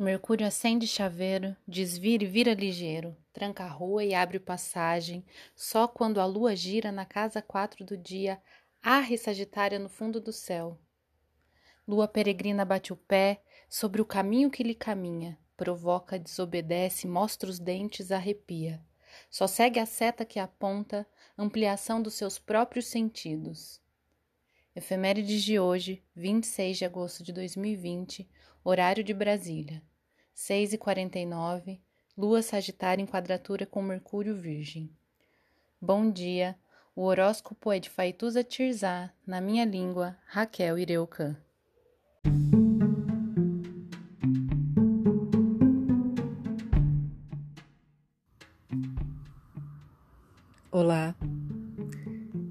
Mercúrio acende chaveiro, desvira e vira ligeiro, tranca a rua e abre passagem, só quando a lua gira na casa quatro do dia, arre Sagitária no fundo do céu. Lua peregrina bate o pé sobre o caminho que lhe caminha, provoca, desobedece, mostra os dentes, arrepia. Só segue a seta que aponta, ampliação dos seus próprios sentidos. Efemérides de hoje, 26 de agosto de 2020, horário de Brasília, 6h49, Lua Sagitária em quadratura com Mercúrio Virgem. Bom dia, o horóscopo é de Faituza Tirzá, na minha língua, Raquel Ireucan. Olá,